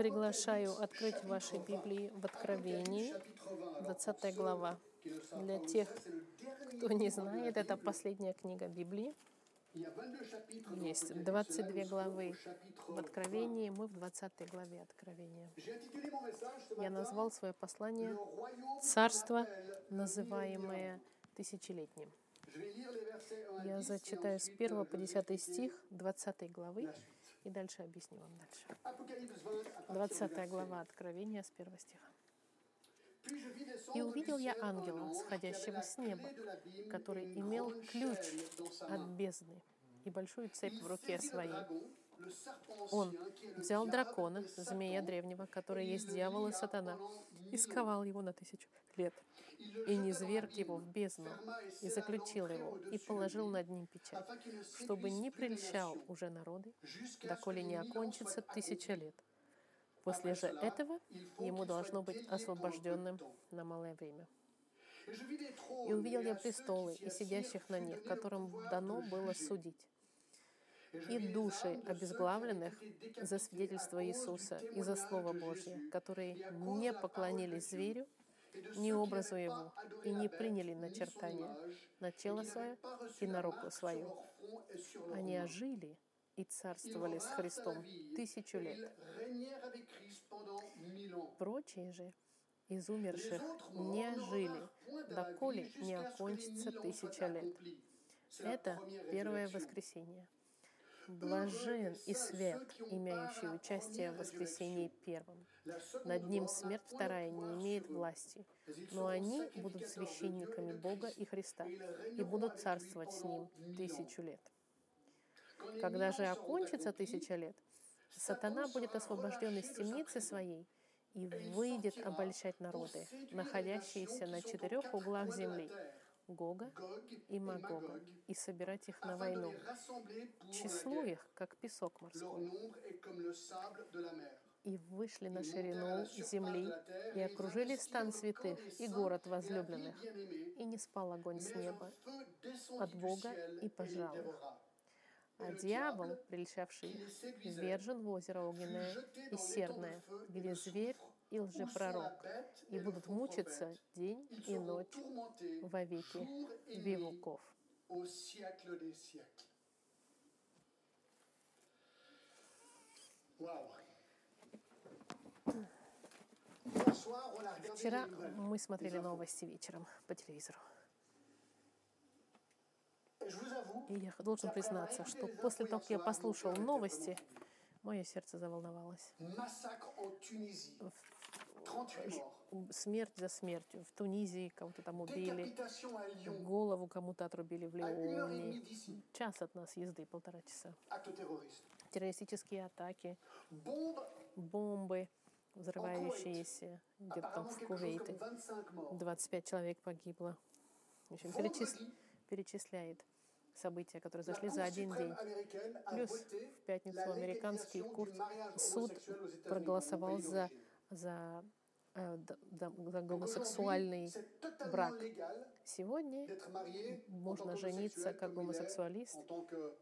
Приглашаю открыть ваши Библии в Откровении, 20 глава. Для тех, кто не знает, это последняя книга Библии. Есть 22 главы в Откровении, мы в 20 главе Откровения. Я назвал свое послание «Царство, называемое тысячелетним». Я зачитаю с 1 по 10 стих 20 главы и дальше объясню вам дальше. 20 глава Откровения с 1 стиха. «И увидел я ангела, сходящего с неба, который имел ключ от бездны и большую цепь в руке своей. Он взял дракона, змея древнего, который есть дьявол и сатана, и сковал его на тысячу лет, и не зверг его в бездну, и заключил его, и положил над ним печать, чтобы не прельщал уже народы, доколе не окончится тысяча лет. После же этого ему должно быть освобожденным на малое время. И увидел я престолы и сидящих на них, которым дано было судить. И души обезглавленных за свидетельство Иисуса и за Слово Божье, которые не поклонились зверю, ни образу его, и не приняли начертания на тело свое и на руку свою. Они ожили и царствовали с Христом тысячу лет. Прочие же из умерших не жили, доколе не окончится тысяча лет. Это первое воскресенье. Блажен и свет, имеющий участие в воскресении первом. Над ним смерть вторая не имеет власти, но они будут священниками Бога и Христа и будут царствовать с ним тысячу лет. Когда же окончится тысяча лет, сатана будет освобожден из темницы своей и выйдет обольщать народы, находящиеся на четырех углах земли, Гога и Магога, и собирать их на войну. Число их, как песок морской. И вышли на ширину земли, и окружили стан святых и город возлюбленных. И не спал огонь с неба от Бога и пожрал их. А дьявол, прельщавший их, вержен в озеро огненное и серное, где зверь и лжепророк, и будут мучиться день и ночь во веки веков. Вчера мы смотрели новости вечером по телевизору. И я должен признаться, что после того, как я послушал новости, мое сердце заволновалось. Смерть за смертью. В Тунизии кого-то там убили, голову кому-то отрубили в Лионе. Час от нас езды, полтора часа. Террористические атаки, бомбы, взрывающиеся. Где-то там в Кувейте. 25 человек погибло. В общем, перечис... перечисляет события, которые зашли за один день. Плюс в пятницу американский курт, суд проголосовал за, за, э, за гомосексуальный брак. Сегодня можно жениться как гомосексуалист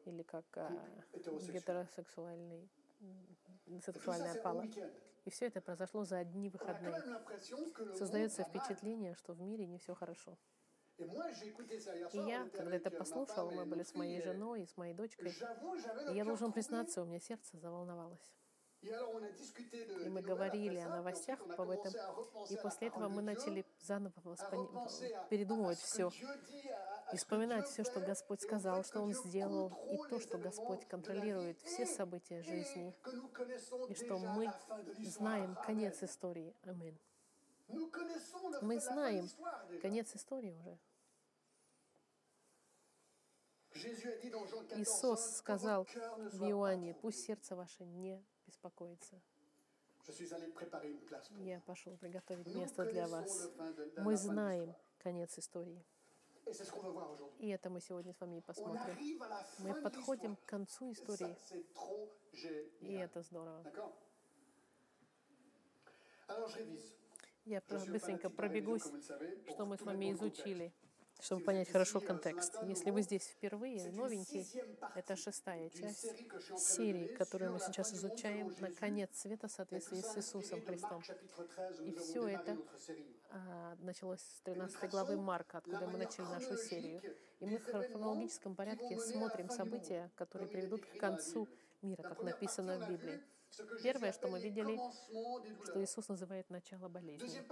или как э, гетеросексуальный сексуальная пала. И все это произошло за одни выходные. Создается впечатление, что в мире не все хорошо. И я, когда это послушал, мы были с моей женой и с моей дочкой, и я должен признаться, у меня сердце заволновалось. И мы говорили о новостях об этом, и после этого мы начали заново передумывать все, и вспоминать все, что Господь сказал, что Он сделал, и то, что Господь контролирует все события жизни, и что мы знаем конец истории. Аминь. Мы знаем конец истории уже. Иисус сказал в Иоанне, пусть сердце ваше не беспокоится. Я пошел приготовить место для вас. Мы знаем конец истории. И это мы сегодня с вами и посмотрим. Мы подходим к концу истории. И это здорово. Я быстренько пробегусь, что мы с вами изучили чтобы понять хорошо контекст. Если вы здесь впервые, новенький, это шестая часть серии, которую мы сейчас изучаем на конец света в соответствии с Иисусом Христом. И все это а, началось с 13 главы Марка, откуда мы начали нашу серию. И мы в хронологическом порядке смотрим события, которые приведут к концу мира, как написано в Библии. Первое, что мы видели, что Иисус называет начало болезни.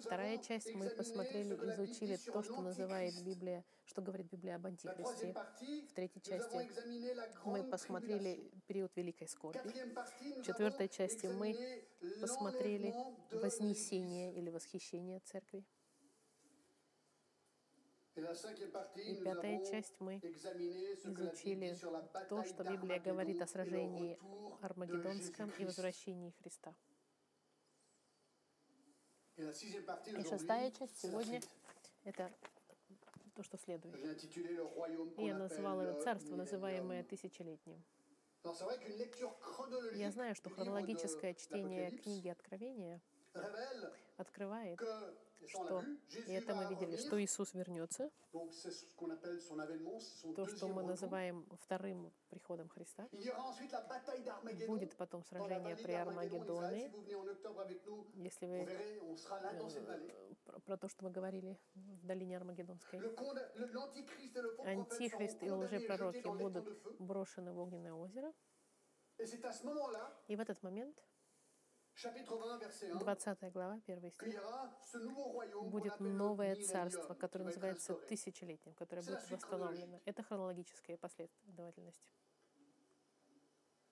Вторая часть мы посмотрели, изучили то, что называет Библия, что говорит Библия об Антихристе. В третьей части мы посмотрели период Великой скорби. В четвертой части мы посмотрели вознесение или восхищение церкви. И пятая часть мы изучили то, что Библия говорит о сражении Армагеддонском и возвращении Христа. И шестая часть сегодня — это то, что следует. И я назвал это царство, называемое тысячелетним. Я знаю, что хронологическое чтение книги Откровения открывает что, и это мы видели, что Иисус вернется, то, что мы называем вторым приходом Христа. Будет потом сражение при Армагеддоне. Если вы э, про то, что мы говорили в долине Армагеддонской. Антихрист и лжепророки будут брошены в огненное озеро. И в этот момент 20 глава, 1 стих. Будет новое царство, которое называется тысячелетним, которое будет восстановлено. Это хронологическая последовательность.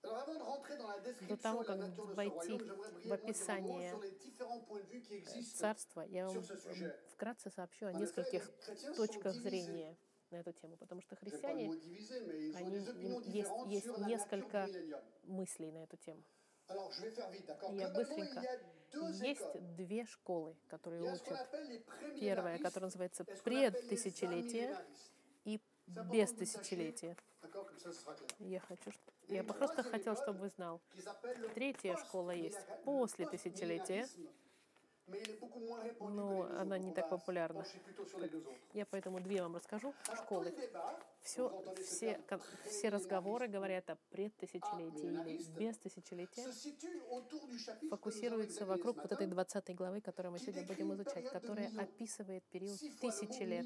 До того, как войти в описание царства, я вам вкратце сообщу о нескольких точках зрения на эту тему, потому что христиане, они, есть, есть несколько мыслей на эту тему. Я быстренько. Есть две школы, которые учат. Первая, которая называется предтысячелетие и без тысячелетия. Я хочу, я просто хотел, чтобы вы знал. Третья школа есть после тысячелетия, но она не так популярна. Я поэтому две вам расскажу. Школы. Все, все, все разговоры говорят о предтысячелетии или без тысячелетия, фокусируются вокруг вот этой 20 главы, которую мы сегодня будем изучать, которая описывает период тысячи лет.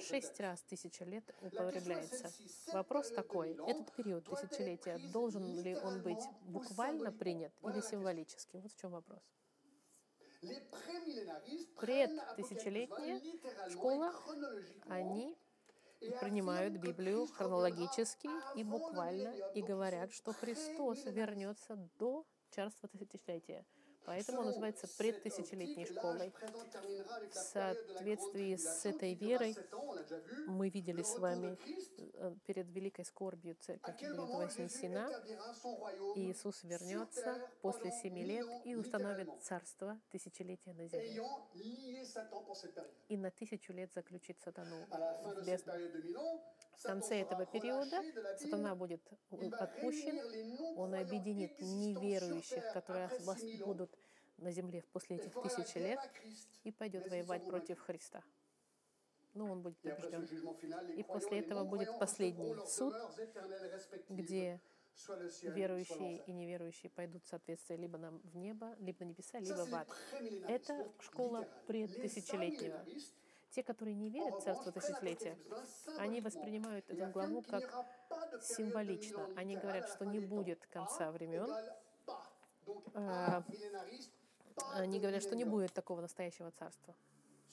Шесть раз тысяча лет употребляется. Вопрос такой, этот период тысячелетия, должен ли он быть буквально принят или символически? Вот в чем вопрос предтысячелетняя школа, они принимают Библию хронологически и буквально и говорят, что Христос вернется до царства тысячелетия. Поэтому он называется предтысячелетней школой. В соответствии с этой верой мы видели с вами э, перед великой скорбью церковь будет вознесена, и Иисус вернется после семи лет и установит царство тысячелетия на земле. И на тысячу лет заключит сатану в бездну. В конце этого периода сатана будет отпущен, он объединит неверующих, которые будут на земле после этих тысячи лет и пойдет воевать против Христа. Но он будет побежден. И после этого будет последний суд, где верующие и неверующие пойдут в соответствие либо на, в небо, либо на небеса, либо в ад. Это школа предтысячелетнего. Те, которые не верят в Царство Тысячелетия, они воспринимают эту главу как символично. Они говорят, что не будет конца времен. А, они говорят, что не будет такого настоящего царства.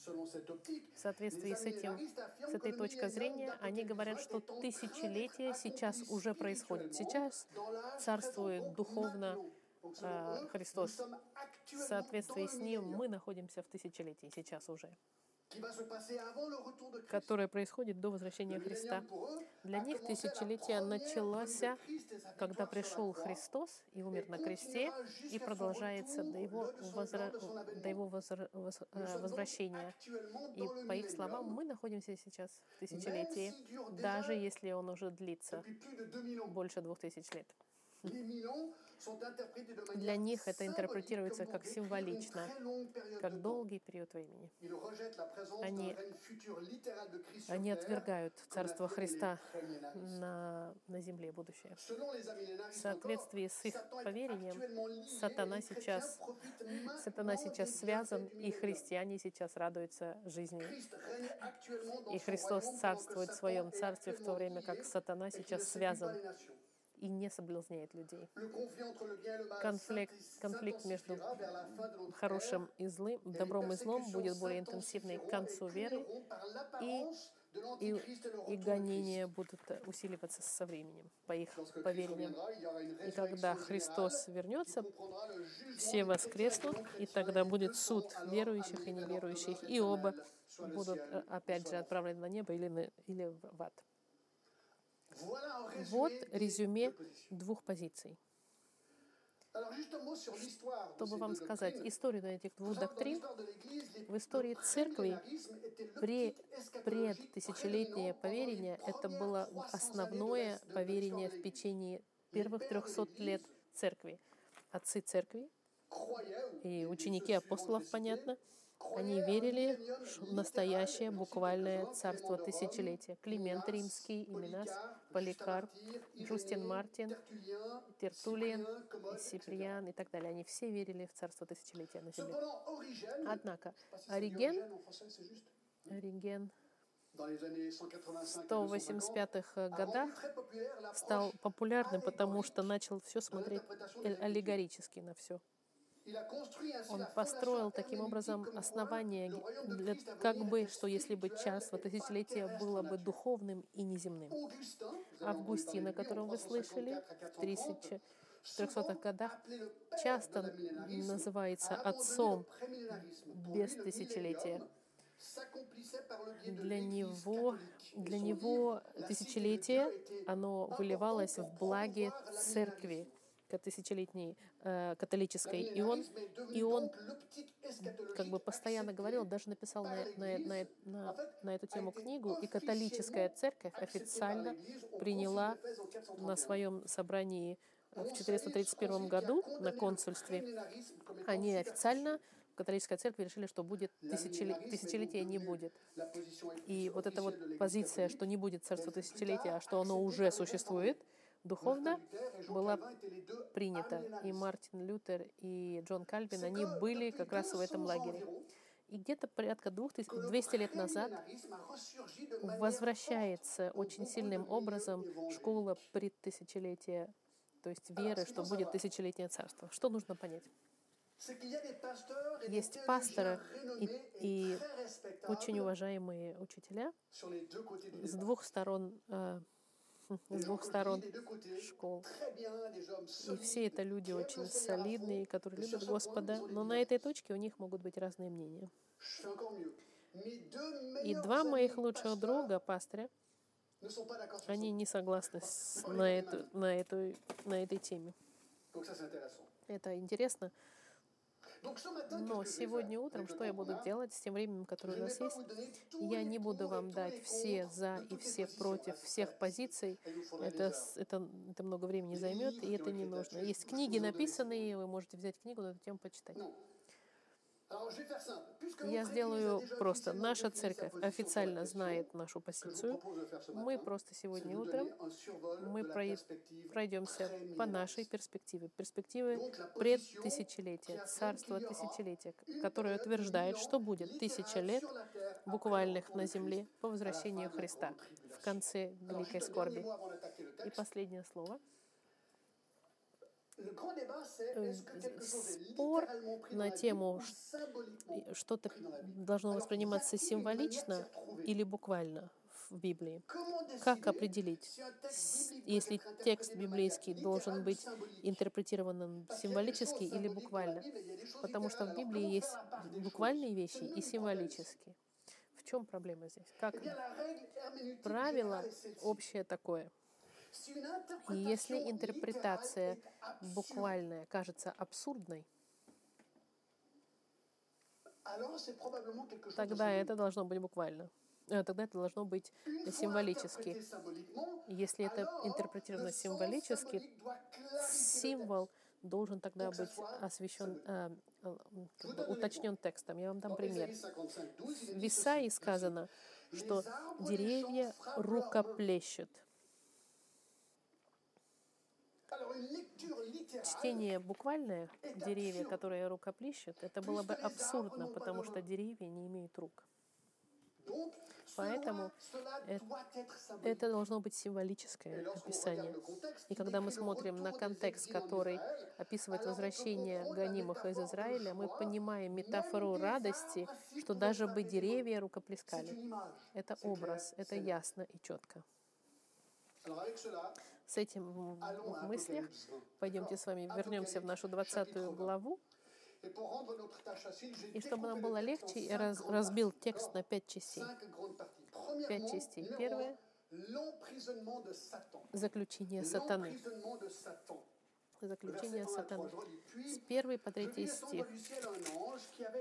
В соответствии с, этим, с этой точкой зрения, они говорят, что тысячелетие сейчас уже происходит. Сейчас царствует духовно э, Христос. В соответствии с ним мы находимся в тысячелетии сейчас уже которое происходит до возвращения Христа. Для них тысячелетие началось, когда пришел Христос и умер на кресте, и продолжается до его, возра... до его возра... Возвращения. И по их словам, мы находимся сейчас в тысячелетии, даже если он уже длится больше двух тысяч лет. Для них это интерпретируется как символично, как долгий период времени. Они, они отвергают Царство Христа на, на земле будущее. В соответствии с их поверением, сатана сейчас, сатана сейчас связан, и христиане сейчас радуются жизни. И Христос царствует в своем царстве, в то время как сатана сейчас связан и не соблазняет людей. Конфликт, конфликт между хорошим и злым, добром и злом будет более интенсивный к концу веры, и, и, и гонения будут усиливаться со временем, по их поверениям. И когда Христос вернется, все воскреснут, и тогда будет суд верующих и неверующих, и оба будут э, опять же отправлены на небо или, на, или в ад. Вот резюме двух позиций. Чтобы вам сказать историю этих двух доктрин, в истории церкви при, пред тысячелетнее поверение это было основное поверение в течение первых трехсот лет церкви. Отцы церкви и ученики апостолов, понятно, они верили в настоящее буквальное царство тысячелетия. Климент Римский, Именас, Поликарп, Джустин Мартин, Тертулиен, Сиприан и так далее. Они все верили в царство тысячелетия на земле. Однако Ориген, Ориген в 185-х годах стал популярным, потому что начал все смотреть аллегорически на все. Он построил таким образом основание, для, как бы, что если бы царство тысячелетия было бы духовным и неземным. Августин, о котором вы слышали, в 1400-х годах, часто называется отцом без тысячелетия. Для него, для него тысячелетие, оно выливалось в благе церкви, тысячелетней э, католической. И он, и он как бы постоянно говорил, даже написал на, на, на, на, на эту тему книгу, и католическая церковь официально приняла на своем собрании в 431 году на консульстве, они официально католическая церковь решили, что будет тысячелетие, тысячелетия не будет. И вот эта вот позиция, что не будет царства тысячелетия, а что оно уже существует, духовно была принята. И Мартин Лютер, и Джон Кальвин, они были как раз в этом лагере. И где-то порядка 200 лет назад возвращается очень сильным образом школа предтысячелетия, то есть веры, что будет тысячелетнее царство. Что нужно понять? Есть пасторы и, и очень уважаемые учителя с двух сторон э, с двух сторон школ. И все это люди очень солидные, которые любят Господа, но на этой точке у них могут быть разные мнения. И два моих лучших друга, пастыря, они не согласны с, на, эту, на, эту, на этой теме. Это интересно. Но сегодня утром что я буду делать с тем временем, которое у нас есть? Я не буду вам дать все за и все против всех позиций. Это, это, это много времени займет, и это не нужно. Есть книги написанные, вы можете взять книгу на эту тему почитать. Я сделаю просто. Наша церковь официально знает нашу позицию. Мы просто сегодня утром мы пройдемся по нашей перспективе. Перспективы предтысячелетия, царства тысячелетия, которое утверждает, что будет тысяча лет буквальных на земле по возвращению Христа в конце великой скорби. И последнее слово — спор на тему, что-то должно восприниматься символично или буквально в Библии. Как определить, если текст библейский должен быть интерпретирован символически или буквально? Потому что в Библии есть буквальные вещи и символические. В чем проблема здесь? Как правило общее такое — и если интерпретация буквальная кажется абсурдной, тогда это должно быть буквально. Э, тогда это должно быть символически. Если это интерпретировано символически, символ должен тогда быть освящен, э, э, как бы уточнен текстом. Я вам дам пример. В Исаии сказано, что деревья рукоплещут. Чтение буквальное, деревья, которые рукоплещут, это было бы абсурдно, потому что деревья не имеют рук. Поэтому это должно быть символическое описание. И когда мы смотрим на контекст, который описывает возвращение гонимых из Израиля, мы понимаем метафору радости, что даже бы деревья рукоплескали. Это образ, это ясно и четко. С этим в мыслях пойдемте с вами вернемся в нашу 20 главу. И чтобы нам было легче, я раз, разбил текст на пять частей. Пять частей. Первое — заключение сатаны. Заключение сатаны. С первой по третий стих.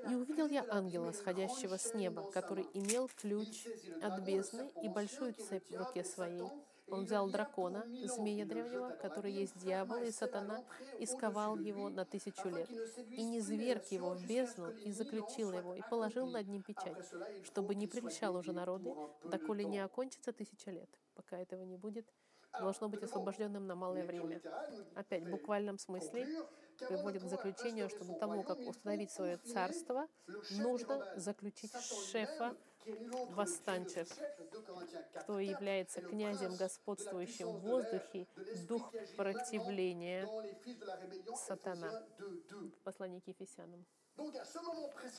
«И увидел я ангела, сходящего с неба, который имел ключ от бездны и большую цепь в руке своей, он взял дракона, змея древнего, который есть дьявол и сатана, и сковал его на тысячу лет, и не зверг его в бездну, и заключил его, и положил над ним печать, чтобы не прельщал уже народы, доколе не окончится тысяча лет. Пока этого не будет, должно быть освобожденным на малое время. Опять, в буквальном смысле, приводит к заключению, что до того, как установить свое царство, нужно заключить шефа восстанчив, кто является князем, господствующим в воздухе, дух противления, сатана. В послании к Ефесянам.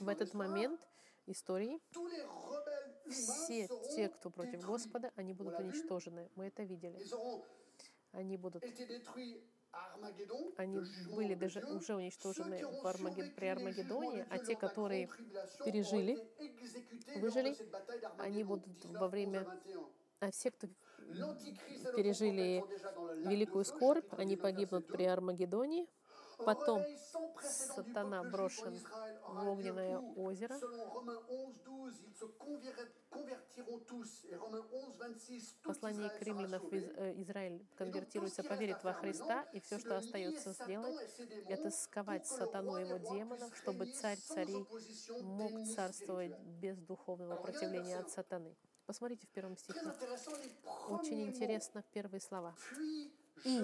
В этот момент истории все те, кто против Господа, они будут уничтожены. Мы это видели. Они будут они были даже уже уничтожены в Армагед... при Армагеддоне, а те, которые пережили, выжили, они будут во время... А все, кто пережили великую скорбь, они погибнут при Армагеддоне, Потом сатана брошен в огненное озеро. Послание к римлянам э, Израиль конвертируется, поверит во Христа, и все, что остается сделать, это сковать сатану его демонов, чтобы царь царей мог царствовать без духовного противления от сатаны. Посмотрите в первом стихе. Очень интересно первые слова. «И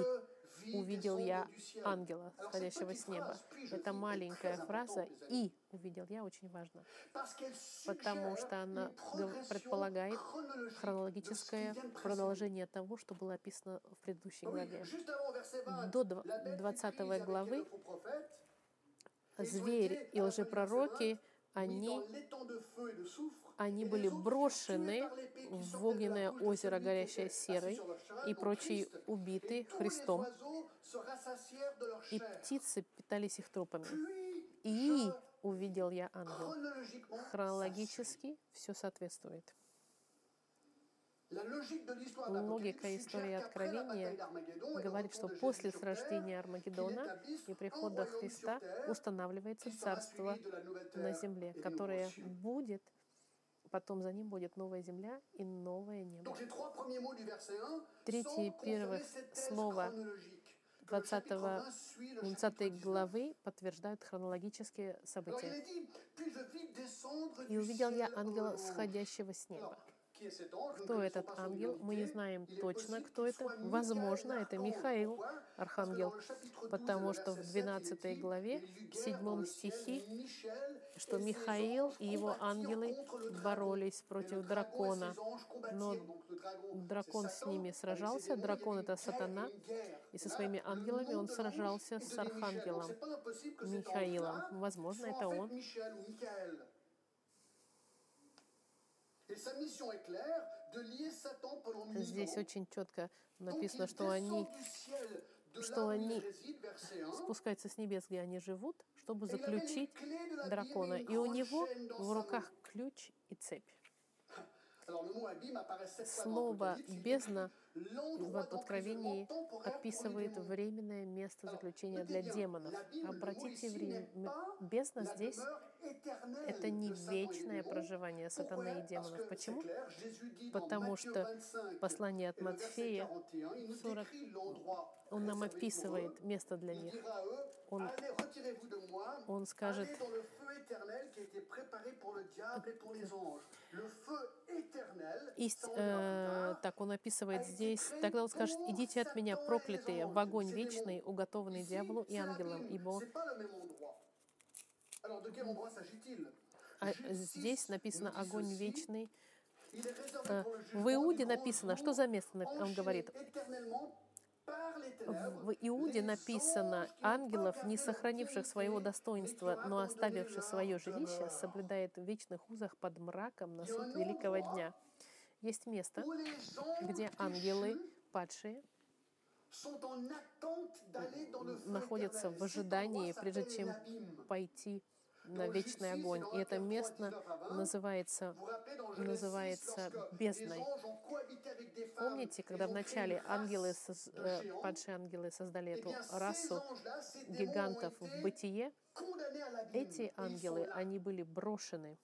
увидел я ангела, сходящего с неба. Это маленькая фраза «и» увидел я очень важно, потому что она предполагает хронологическое продолжение того, что было описано в предыдущей главе. До 20 главы зверь и лжепророки, они они были брошены в огненное озеро, горящее серой, и прочие убиты Христом. И птицы питались их трупами. И увидел я ангел. Хронологически все соответствует. Логика истории Откровения говорит, что после срождения Армагеддона и прихода Христа устанавливается царство на земле, которое будет Потом за ним будет новая земля и новое небо. Третье и первое слово 20, 20 главы подтверждают хронологические события. «И увидел я ангела, сходящего с неба, кто этот ангел? Мы не знаем точно, кто это. Возможно, это Михаил, архангел, потому что в 12 главе, в 7 стихе, что Михаил и его ангелы боролись против дракона, но дракон с ними сражался, дракон — это сатана, и со своими ангелами он сражался с архангелом Михаилом. Возможно, это он. Здесь очень четко написано, что они, что они спускаются с небес, где они живут, чтобы заключить дракона. И у него в руках ключ и цепь. Слово «бездна» в Откровении описывает временное место заключения для демонов. Обратите время. Бездна здесь — это не вечное проживание сатаны и демонов. Почему? Потому что послание от Матфея 40, он нам описывает место для них. Он, он скажет, Ист, э, так он описывает здесь, тогда он скажет, идите от меня, проклятые, в огонь вечный, уготованный дьяволу и ангелам, ибо а здесь написано огонь вечный. Э, в Иуде написано, что за место он говорит? В Иуде написано, ангелов, не сохранивших своего достоинства, но оставивших свое жилище, соблюдает в вечных узах под мраком на суд великого дня. Есть место, где ангелы, падшие, находятся в ожидании, прежде чем пойти на вечный огонь. И это место называется, называется бездной. Помните, когда вначале ангелы, э, падшие ангелы создали эту расу гигантов в бытие, эти ангелы, они были брошены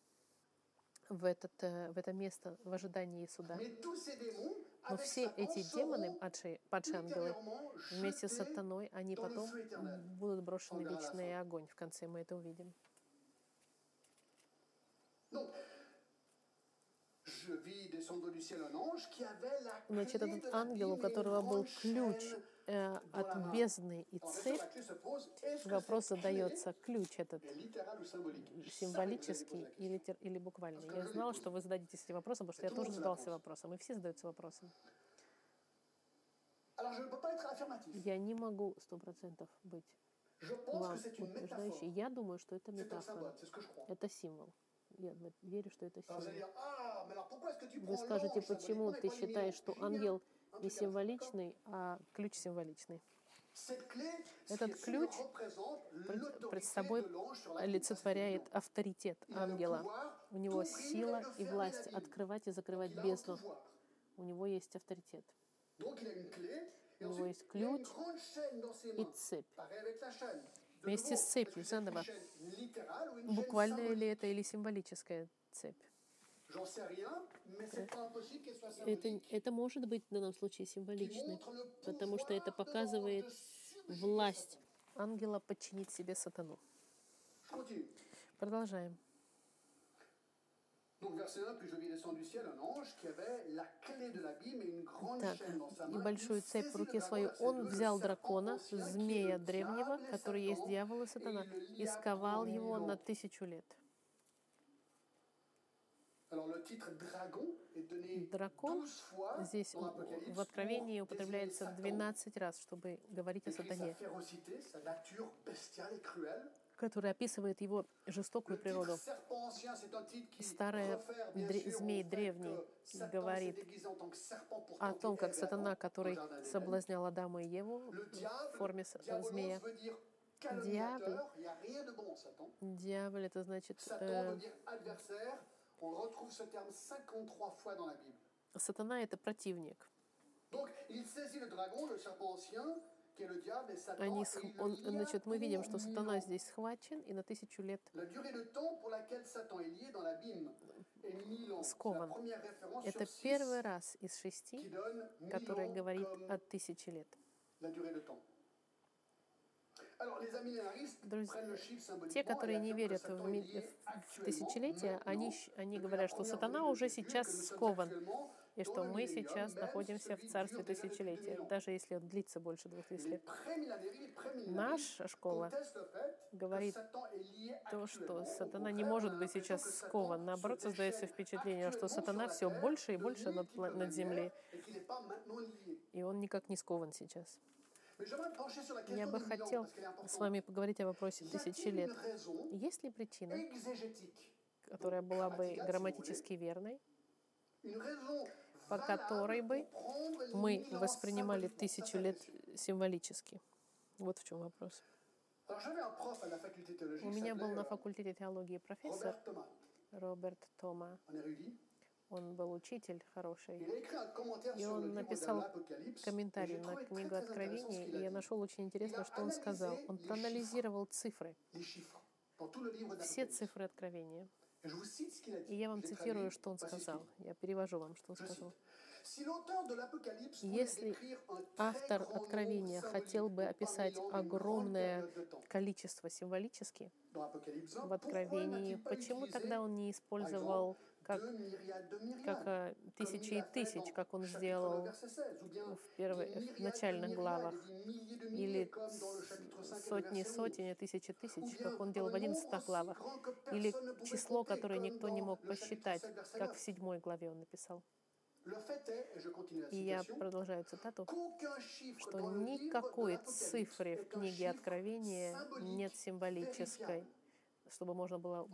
в, этот, э, в это место в ожидании суда. Но все эти демоны, падшие, падшие ангелы, вместе с сатаной, они потом будут брошены в вечный огонь. В конце мы это увидим. Значит, этот ангел, у которого был ключ э, от бездны и цепь, вопрос задается, ключ этот символический или, или буквальный. Я знала, что вы зададитесь этим вопросом, потому что я тоже задался вопросом, и все задаются вопросом. Я не могу сто процентов быть вам утверждающей. Я думаю, что это метафора. Это символ. Я верю, что это символ. Вы скажете, почему ты считаешь, что ангел не символичный, а ключ символичный? Этот ключ пред собой олицетворяет авторитет ангела. У него сила и власть открывать и закрывать бездну. У него есть авторитет. У него есть ключ и цепь вместе с цепью заново. Буквальная ли это или символическая цепь? Это, это может быть в данном случае символичной, потому что это показывает власть ангела подчинить себе сатану. Продолжаем. Так, и большую цепь в руке свою он взял дракона, змея древнего, который есть дьявол и сатана, и сковал его на тысячу лет. Дракон здесь в Откровении употребляется 12 раз, чтобы говорить о сатане который описывает его жестокую природу. Старый дре- змей древний говорит о том, как сатана, который соблазнял Адама и Еву в форме змея. Дьявол, дьявол это значит... Э, сатана — это противник. Они, он, значит, мы видим, что сатана здесь схвачен и на тысячу лет скован. Это первый раз из шести, который говорит о тысяче лет. Друзья, те, которые не верят в, в тысячелетие, они, они говорят, что сатана уже сейчас скован и что мы сейчас находимся в царстве тысячелетия, даже если он длится больше двух тысяч лет. Наша школа говорит то, что сатана не может быть сейчас скован. Наоборот, создается впечатление, что сатана все больше и больше над, над землей, и он никак не скован сейчас. Я бы хотел с вами поговорить о вопросе тысячи лет. Есть ли причина, которая была бы грамматически верной, по которой бы мы воспринимали тысячу лет символически. Вот в чем вопрос. У меня был на факультете теологии профессор Роберт Тома. Он был учитель хороший. И он написал комментарий на книгу Откровения, и я нашел очень интересно, что он сказал. Он проанализировал цифры, все цифры Откровения. И я вам цитирую, что он сказал. Я перевожу вам, что он сказал. Если Автор Откровения хотел бы описать огромное количество символически Dans Apocalypse 20, в Откровении, почему тогда он не использовал как, как а, тысячи и тысяч, как он chapitre 1, сделал verset 16, ou bien в, первой, в начальных главах, или milliers, comme dans le chapitre 5 et le сотни, verset 11. сотен, тысячи Ou тысяч, как он делал в un 11 nombre aussi главах, или число, которое никто не мог посчитать, 7, verset как 9. в седьмой главе он написал. И я продолжаю цитату, что никакой цифры в книге Откровения нет символической, чтобы можно было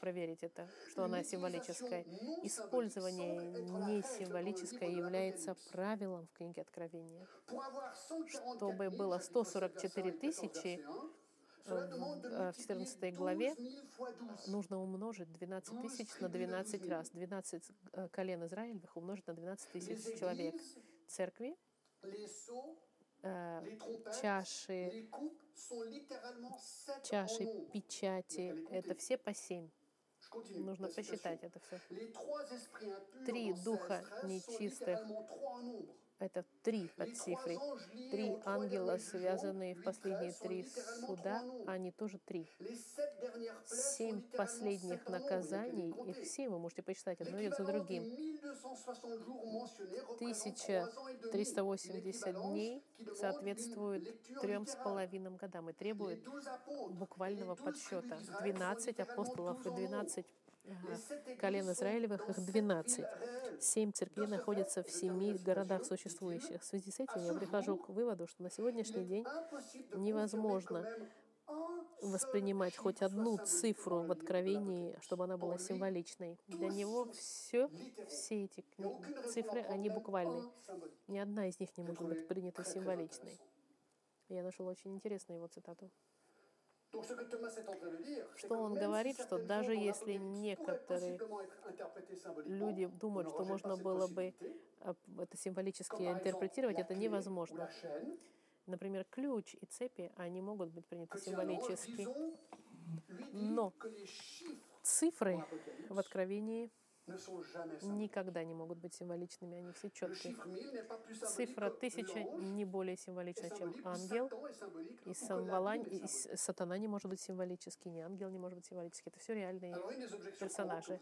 проверить это, что она символическая. Использование не символическое является правилом в книге Откровения. Чтобы было 144 тысячи, в 14 главе нужно умножить 12 тысяч на 12 раз. 12 э, колен Израилевых умножить на 12 тысяч человек. Церкви, э, чаши, чаши, печати — это все по семь. Нужно посчитать это все. Три духа нечистых Это три под цифрой. Три ангела, связанные в последние три суда, они тоже три. Семь последних наказаний, их семь, вы можете посчитать одно за другим. 1380 дней соответствует трем с половиной годам и требует буквального подсчета. 12 апостолов и 12 ага, колен Израилевых, их 12. Семь церквей находятся в семи городах существующих. В связи с этим я прихожу к выводу, что на сегодняшний день невозможно воспринимать хоть одну цифру в Откровении, чтобы она была символичной. Для него все, все эти цифры, они буквальны. Ни одна из них не может быть принята символичной. Я нашел очень интересную его цитату. Что он говорит, что даже если некоторые Люди думают, что можно было бы а, это символически интерпретировать, это невозможно. Например, ключ и цепи, они могут быть приняты символически. Но цифры в Откровении никогда не могут быть символичными, они все четкие. Цифра тысяча не более символична, чем ангел, и самвалань, и сатана не может быть символический, ни ангел не может быть символический. Это все реальные персонажи.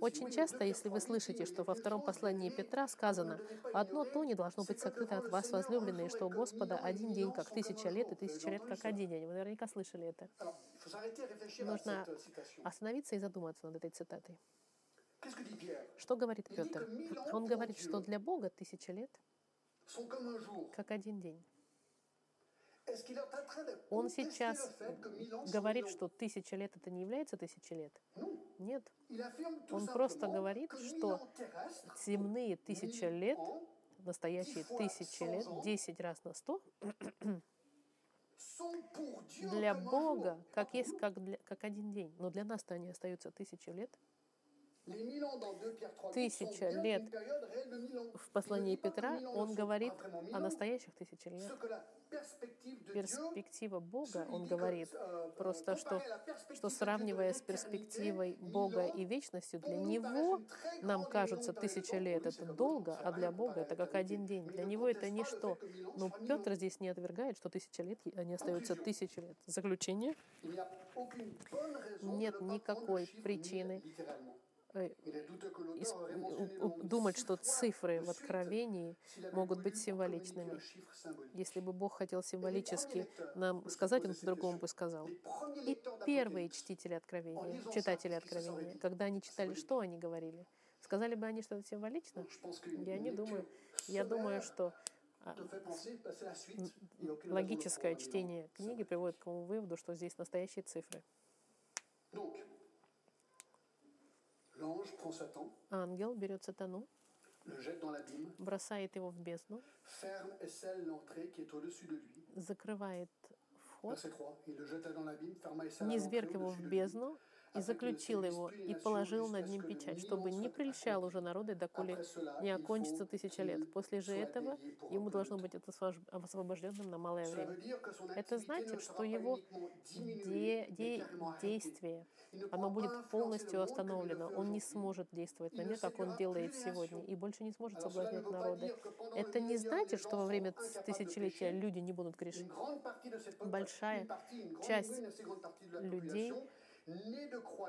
Очень часто, если вы слышите, что во втором послании Петра сказано, «Одно то не должно быть сокрыто от вас, возлюбленные, что у Господа один день как тысяча лет, и тысяча лет как один день». Вы наверняка слышали это. Нужно остановиться и задуматься над этой цитатой. Что говорит Петр? Он говорит, что для Бога тысяча лет как один день. Он сейчас говорит, что тысяча лет это не является тысяча лет. Нет. Он просто говорит, что земные тысяча лет, настоящие тысячи лет, 10 раз на 100, для Бога, как есть, как, для, как один день. Но для нас-то они остаются тысячи лет. Тысяча лет В послании Петра он говорит о настоящих тысячи лет. Перспектива Бога, он говорит, просто что, что сравнивая с перспективой Бога и вечностью, для Него нам кажется тысяча лет это долго, а для Бога это как один день. Для Него это ничто. Но Петр здесь не отвергает, что тысяча лет, они остаются тысячи лет. Заключение. Нет никакой причины думать, что цифры в Откровении могут быть символичными. Если бы Бог хотел символически нам сказать, Он по-другому бы сказал. И первые чтители Откровения, читатели Откровения, когда они читали, что они говорили? Сказали бы они, что это символично? Я не думаю. Я думаю, что а, логическое чтение книги приводит к тому выводу, что здесь настоящие цифры. Donc, l'ange prend Satan, Ангел берет сатану, le jette dans l'abîme, бросает его в бездну, ferme et scelle l'entrée qui est au-dessus de lui. закрывает вход, Verset 3. Il le jeta dans l'abîme, ferma et scella не l'entrée зверг его в бездну и заключил его, и положил над ним печать, чтобы не прельщал уже народы, доколе не окончится тысяча лет. После же этого ему должно быть освож- освобожденным на малое время. Это значит, что его де- де- действие, оно будет полностью остановлено. Он не сможет действовать на мир, как он делает сегодня, и больше не сможет соблазнять народы. Это не значит, что во время тысячелетия люди не будут грешить. Большая часть людей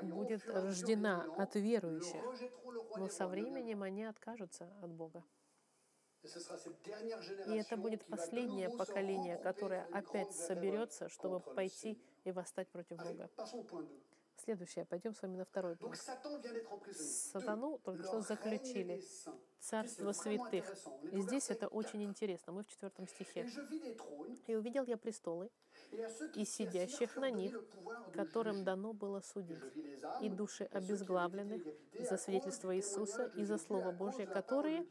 будет рождена от верующих, но со временем они откажутся от Бога. И это будет последнее поколение, которое опять соберется, чтобы пойти и восстать против Бога. Следующее, пойдем с вами на второй пункт. Сатану только что заключили. Царство святых. И здесь это очень интересно. Мы в четвертом стихе. «И увидел я престолы, и сидящих на них, которым дано было судить, и души обезглавленных за свидетельство Иисуса и за Слово Божье, которые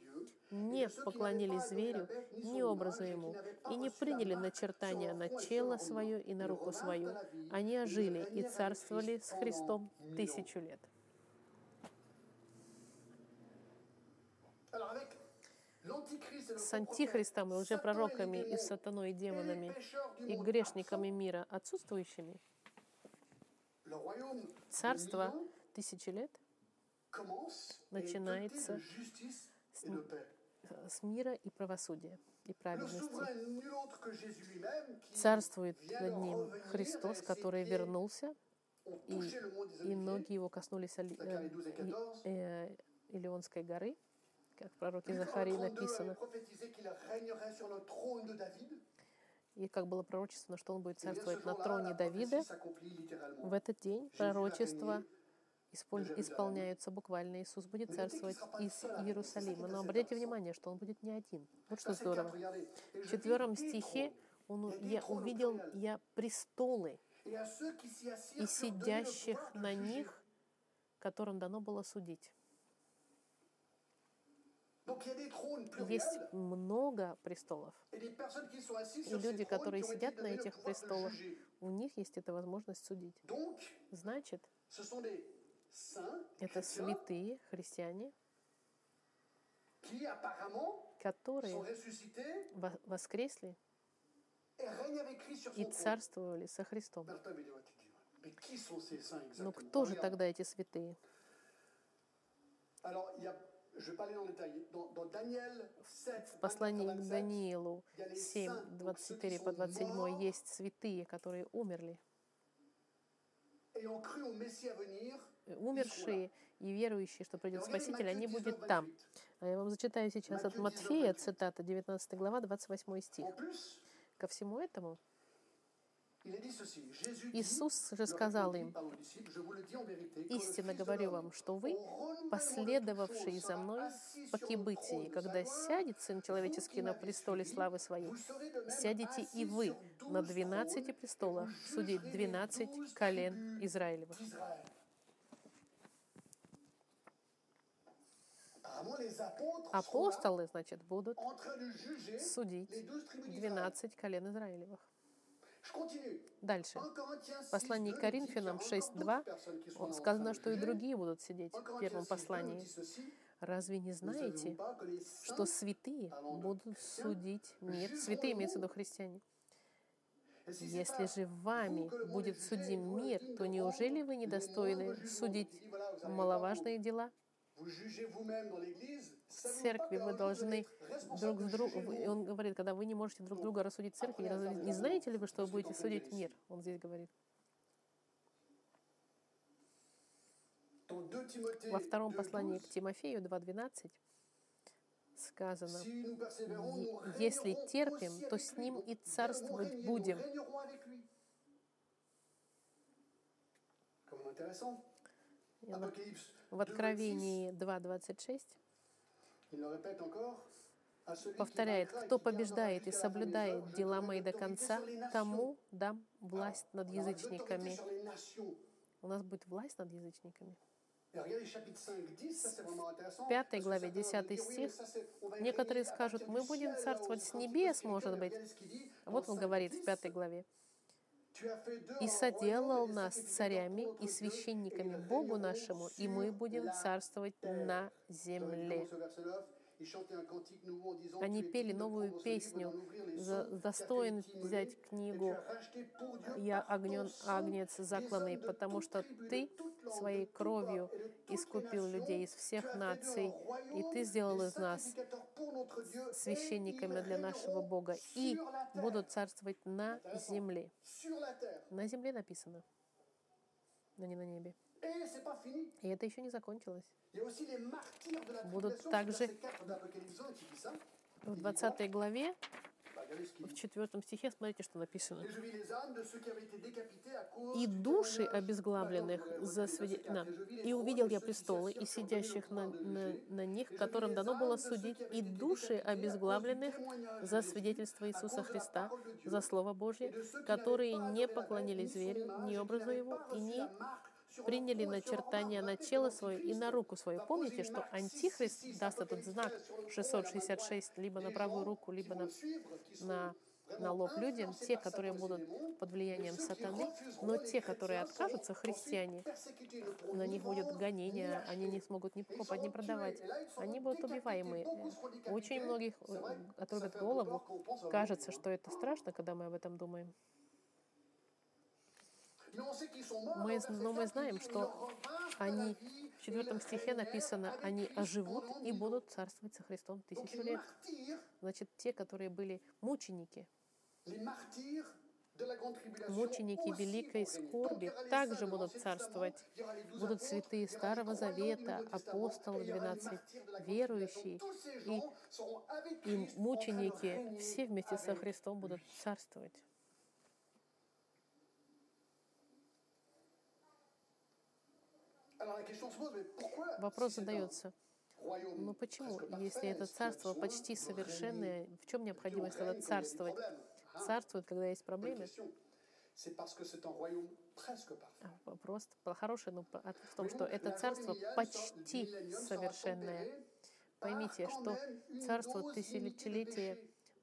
не поклонились зверю, ни образу ему, и не приняли начертания на тело свое и на руку свою. Они ожили и царствовали с Христом тысячу лет. С антихристом и лжепророками et les и сатаной и демонами и грешниками мира отсутствующими, царство тысячи лет начинается doté э, с мира и правосудия и праведности. Царствует над ним Христос, который вернулся, и, и ноги его коснулись Оли- Zacharie 12 et э, 14. И- э, Илионской горы, как в пророке Захарии 32 avait написано. И как было пророчествовано, что он будет царствовать на троне Давида, в этот день пророчество исполняются буквально. Иисус будет царствовать из. Иерусалима. Но обратите внимание, что он будет не один. Вот что Verset 4, здорово. В des стихе он, я увидел я престолы и сидящих на них, которым дано было судить. Есть много престолов. И люди, которые сидят на этих престолах, у них есть эта возможность судить. Значит, это святые христиане, которые воскресли и царствовали со Христом. Но кто же тогда эти святые? Alors, il y a, je ne vais pas aller dans le détail. Dans, dans Daniel 7, В послании 24 à к 27, Даниилу il y a les 7, saints, donc ceux qui 24 по sont 27 morts есть святые, которые умерли. Э, Умершие и верующие, что придет Спаситель, они будут 19, там. 28. А я вам зачитаю сейчас от Matthieu 19, Матфея, 28. цитата, 19 глава, 28 стих. Ко всему этому Иисус же сказал им, «Истинно говорю вам, что вы, последовавшие за мной по кибытии, когда сядет Сын Человеческий на престоле славы Своей, сядете и вы на 12 12 trônes, престолах судить jugerez les 12 12 колен Израилевых». Апостолы, значит, будут судить les 12 tribus d'Israël. 12 колен Израилевых. Дальше. 1 Corinthiens 6, Послании 2 к Коринфянам aura encore 6.2 d'autres personnes qui seront он là en сказано, что и другие будут сидеть 1 в первом 6, 2 nous послании. Разве не знаете, что святые будут судить мир? Святые он имеется в виду христиане. Если же вами будет судим мир, то неужели вы недостойны судить маловажные дела? В церкви вы должны друг с другом... он говорит, когда вы не можете друг друга рассудить в церкви, не знаете ли вы, что вы будете судить мир? Он здесь говорит. Dans 2 Timothée Во втором 2, послании 12, к Тимофею 2.12 сказано, Si nous persévérons, «Е- nous если терпим, то с lui». ним и царствовать будем. В 2, Откровении 2.26 Il le répète encore. À celui qui повторяет, кто побеждает и соблюдает дела мои до конца, тому дам власть над язычниками. У нас будет власть над язычниками. Et regardez chapitre 5, 10, ça c'est vraiment intéressant. пятой главе, certains vont 10 dire, oui, mais стих, некоторые скажут, мы будем царствовать с небес, может быть. Вот он 5, говорит в 10. пятой главе. И соделал нас царями и священниками Богу нашему, и мы будем царствовать на земле. Dans ce verset 9, ils chantaient un cantique nouveau en disant, Они пели новую песню, достоин взять книгу «Я огнен, агнец закланный», потому что Ты своей кровью искупил людей из всех наций, и Ты сделал из нас священниками для нашего Бога, и будут царствовать на земле. На земле написано, но не на небе. И это еще не закончилось. Будут также c'est verset 4 d'Apocalypse 1 qui dit ça. В 20 главе, в dit. 4 стихе, смотрите, что написано. «И души témoignage». обезглавленных за свиде- 4. на. И увидел я престолы и сидящих на, на, на них, которым дано было судить, и души обезглавленных за свидетельство Иисуса Христа, за Слово Божье, которые не поклонились зверю, ни образу его, и reçu приняли начертание на тело свое и на руку свою. Помните, что Антихрист 666 даст этот знак sur le front et la main droite 666 либо на правую руку, либо на на, на лоб людям, те, которые будут под влиянием сатаны, но те, которые откажутся, христиане, на них будет гонение, они не смогут ни покупать, ни продавать. Они будут décapités. Очень многих э, отрубят голову. Кажется, что это страшно, когда мы об этом думаем. Мы но мы 4, знаем, что Они, в четвертом стихе написано, они оживут и будут царствовать со Христом тысячу лет. Значит, те, которые были мученики, мученики великой скорби также будут царствовать. Будут святые Старого Завета, апостолы et il y aura les 12, martyrs de la grande tribulation. верующие и, и мученики, все вместе со Христом будут царствовать. Вопрос задается, ну почему, если это царство почти совершенное, в чем необходимость тогда царствовать? Ah, Царствует, когда есть проблемы? А, Вопрос хороший, но в том, что это царство почти совершенное. Поймите, что царство тысячелетия.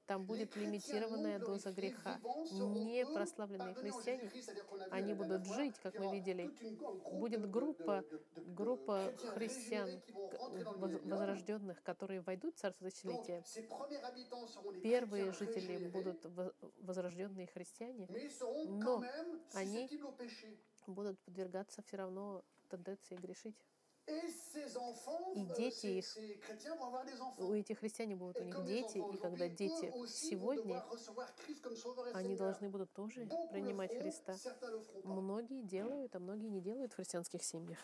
Там будет лимитированная доза греха. Не прославленные христиане, они будут жить, как мы видели. Будет группа, группа христиан, воз- возрожденных, которые войдут в Царство Тысячелетия. Первые жители будут во- возрожденные христиане, но они будут подвергаться все равно тенденции грешить. И дети их, у этих христиане будут у них дети, и когда дети сегодня, они должны будут тоже принимать Христа. Многие делают, а многие не делают в христианских семьях.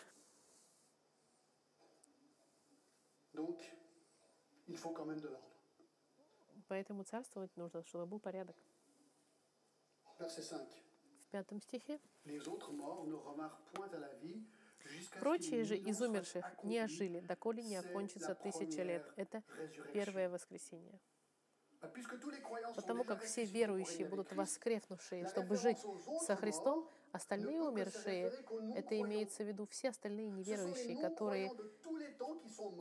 Поэтому царствовать нужно, чтобы был порядок. Verset 5. В пятом стихе Les autres morts ne revinrent point à la vie Прочие же из умерших не ожили, доколе не окончится тысяча лет. Это первое. Ah, sont Потому как все верующие будут la чтобы жить со Христом, остальные умершие, это имеется в виду все остальные неверующие, которые,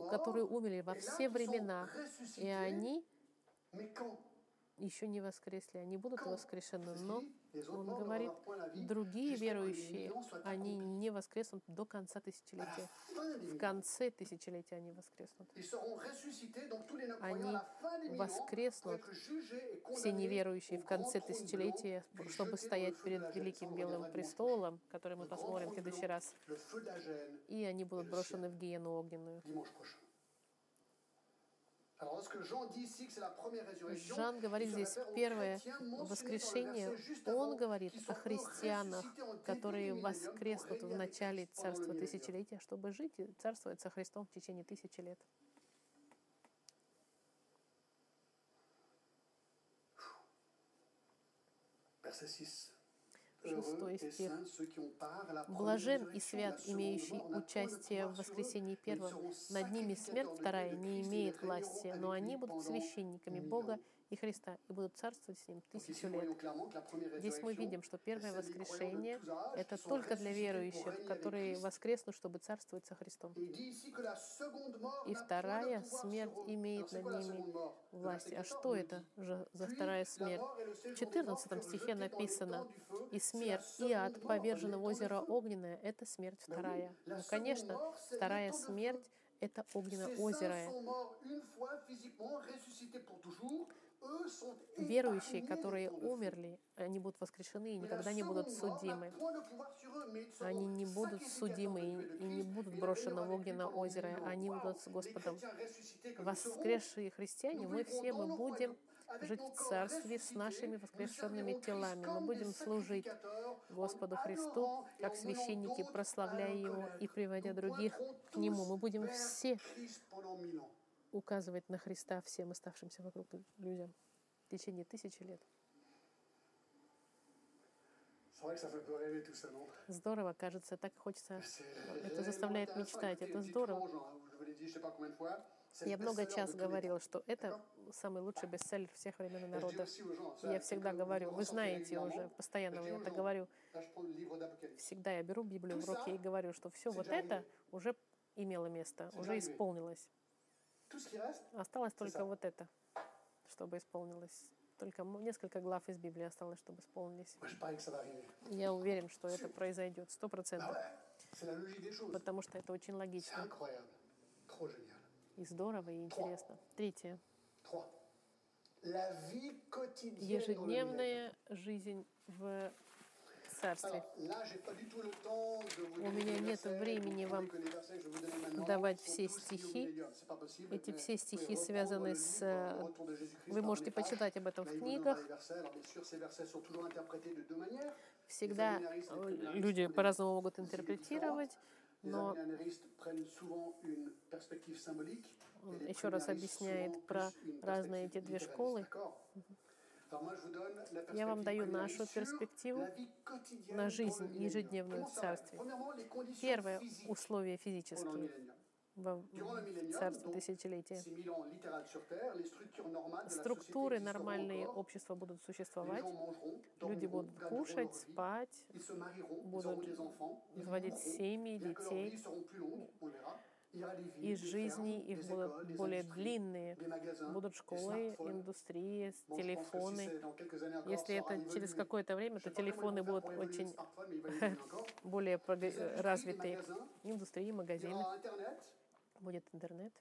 которые умерли во все времена, и они еще не воскресли, они будут воскрешены, но он говорит, другие верующие, они не воскреснут до конца тысячелетия. В конце тысячелетия они воскреснут. Они воскреснут, все неверующие в конце тысячелетия, чтобы стоять перед великим белым престолом, который мы посмотрим в следующий раз, и они будут брошены в гиену огненную. Жан говорит здесь первое воскрешение. Он говорит о христианах, которые воскреснут в начале Царства. Тысячелетия, чтобы жить и царствовать со Христом в течение тысячи лет. Verset 6. Шестой Heureux et стих. Блажен и свят, имеющий участие в воскресении первом. Над ними смерть вторая не имеет власти, но они будут священниками Бога. И Христа, и будут царствовать с Ним тысячу лет. Здесь мы видим, что первое воскрешение это только для верующих, которые воскреснут, чтобы царствовать со Христом. И вторая смерть имеет над ними власть. А 14 что это же за вторая смерть? В séjour des morts 14 furent стихе написано, и смерть, и ад mort, повержены в озеро огненное. Это смерть вторая. Ну, конечно, вторая смерть — это огненное озеро. Верующие, которые умерли, они будут воскрешены и никогда не будут судимы. Они не будут судимы и, не будут брошены в огненное озеро. Они будут с Господом. Воскресшие христиане, мы все мы будем жить в Царстве с нашими воскрешенными телами. Мы будем служить Господу Христу, как священники, прославляя Его и приводя других к Нему. Мы будем все Указывать на Христа всем оставшимся вокруг людям в течение тысячи лет. Здорово, кажется, так хочется. Это заставляет мечтать, это здорово. Я много час говорила, что это самый лучший бестселлер всех времен и народов. Я всегда говорю, вы знаете уже, постоянно я это говорю. Всегда я беру Библию в руки и говорю, что все вот это уже имело место, уже исполнилось. Осталось только вот это, чтобы исполнилось. Только несколько глав из Библии осталось, чтобы исполнились. Я уверен, что это произойдет сто процентов, потому что это очень логично. И здорово и интересно. Третье. Ежедневная жизнь в Царстве. У меня нет времени вам давать все стихи. Эти все стихи связаны с... э, Вы можете почитать об этом в книгах. Всегда э, люди по-разному могут интерпретировать, но еще раз объясняет про разные эти две школы. Я вам даю нашу перспективу на жизнь ежедневную в Царстве. Первое условия le физические millénium, Царстве тысячелетия. 6 000 ans littéral sur Terre, les structures normales de la Структуры нормальные общества будут существовать, люди будут кушать, спать, будут заводить семьи, детей, vies seront plus longues, on le verra. Il y aura des villes, и des жизни их будут более длинные. Будут школы, индустрии, телефоны. Если это через какое-то время, то телефоны будут очень более развитые. Индустрии, магазины, будет интернет,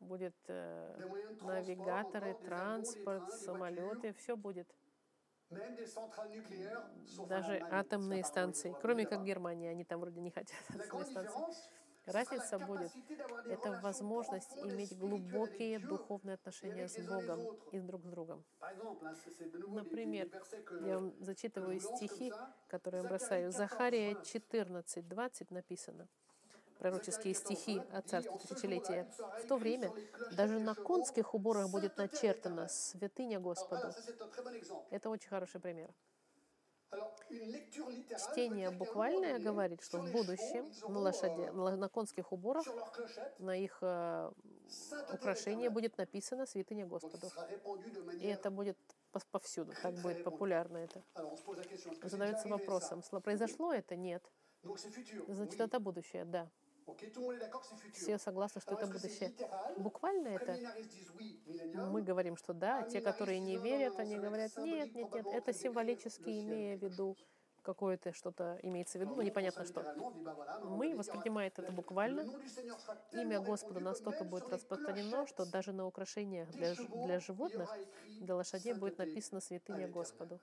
будет э, навигаторы, транспорт, самолеты, все будет. Даже атомные станции, кроме как. Германия, они там вроде не хотят атомные станции. Разница будет это возможность иметь глубокие духовные отношения с Богом и друг с другом. Например, Я вам зачитываю стихи, которые я бросаю. 14, Захария 20. 14, 20 написано. Пророческие стихи 14, о царстве dit, «En ce тысячелетия. В то время даже на конских уборах будет éternelle». «Святыня Alors Господу». voilà, ça c'est un très bon exemple. Это очень хороший пример. Чтение буквальное говорит, что в будущем на лошади, на конских уборах, на их э, украшении будет написано «Святыня Господу». И это будет повсюду, так будет популярно это. Задается вопросом, произошло это? Нет. Значит, это будущее, да. Все согласны, что это будущее. Буквально это мы говорим, что да, А те, которые не верят, они говорят, нет, нет, нет, это символически имея в виду какое-то что-то имеется в виду, но непонятно что. Мы воспринимаем это буквально. Имя Господа настолько будет распространено, что даже на украшениях для, для животных, для лошадей будет написано «Святыня l'éternel». Господу».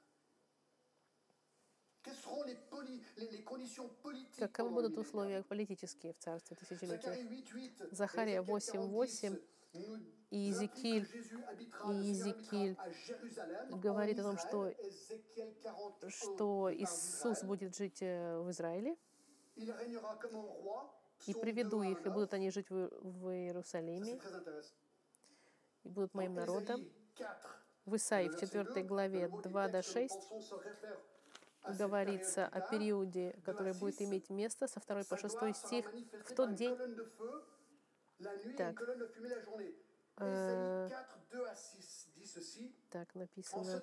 Каковы будут условия политические в Царстве Тысячелетия? Zacharie 8:8, Захария Ézéchiel 8:8 nous и Иезекииль, и говорит о том, что- Израël. Ézéchiel 41, что Иисус будет жить э, в Израиле, и приведу 2 à их, и 9. будут они жить в, в Иерусалиме, и будут моим народом. Ésaïe 4, В Исаии в verset 4 2, главе le mot du 2 до texte que nous 6 говорится о периоде, который будет иметь место со 2 по Sa 6 gloire sera стих. В тот день Так. colonne de fumée la journée. Э, 4, 2 à 6 dit ceci. так написано.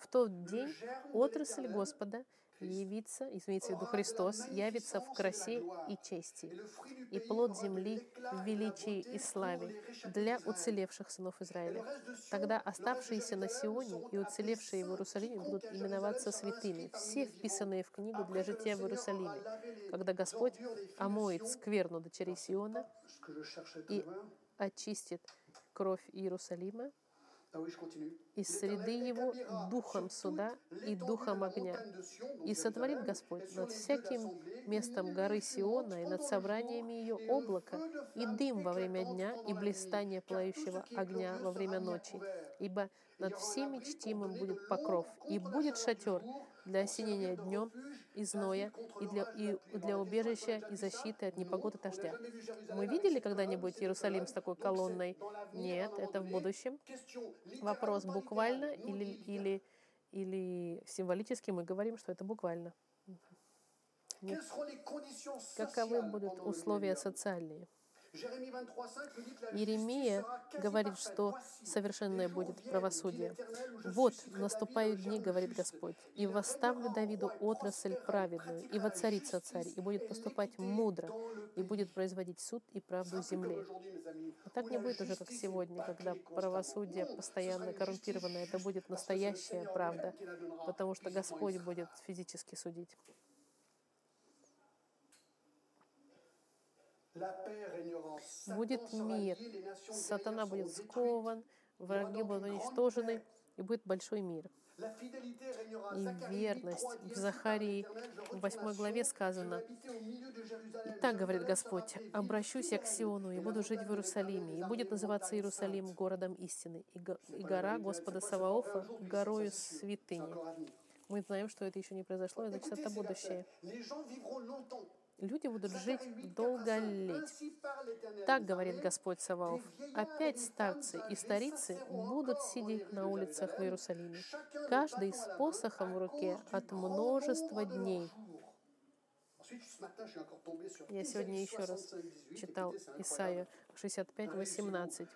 В тот день отрасль Господа явится, имеется в виду Христос, явится в красе и чести, и плод земли в величии и славе для уцелевших сынов Израиля. Тогда оставшиеся на Сионе и уцелевшие в Иерусалиме будут именоваться святыми, все вписанные в книгу для жития в Иерусалиме. Когда Господь омоет скверну дочерей Сиона и очистит кровь Иерусалима, Ah из среды его духом суда и духом огня. И сотворит Господь над всяким местом горы Сиона и над собраниями ее облако, и дым во время дня, и блистание плающего огня во время ночи. Ибо над всеми чтимым будет покров, и будет шатер для осенения днем и зноя, и для, и для убежища и защиты от непогоды дождя. Мы видели когда-нибудь Иерусалим с такой колонной? Нет, это в будущем. Вопрос, буквально или, или, или символически мы говорим, что это буквально. Каковы будут условия социальные? Иеремия говорит, что совершенное будет правосудие. «Вот наступают дни, — говорит Господь, — и восставлю Давиду отрасль праведную, и воцарится царь, и будет поступать мудро, и будет производить суд и правду земле». А так не будет уже, как сегодня, когда правосудие постоянно коррумпированное. Это будет настоящая правда, потому что Господь будет физически судить. Будет мир, сатана будет скован, враги будут уничтожены, и будет большой мир. И верность. в Захарии в 8 главе сказано, «И так, говорит Господь, обращусь я к Сиону и буду жить в Иерусалиме, и будет называться Иерусалим городом истины, и, го- и гора Господа Саваофа горою святыни». Мы знаем, что это еще не произошло, и значит, это будущее. Люди будут жить долголеть. Так говорит Господь Саваоф. Опять старцы и старицы будут сидеть на улицах в Иерусалиме, каждый с посохом в руке от множества дней. Я сегодня еще раз читал Исаия 65, 18.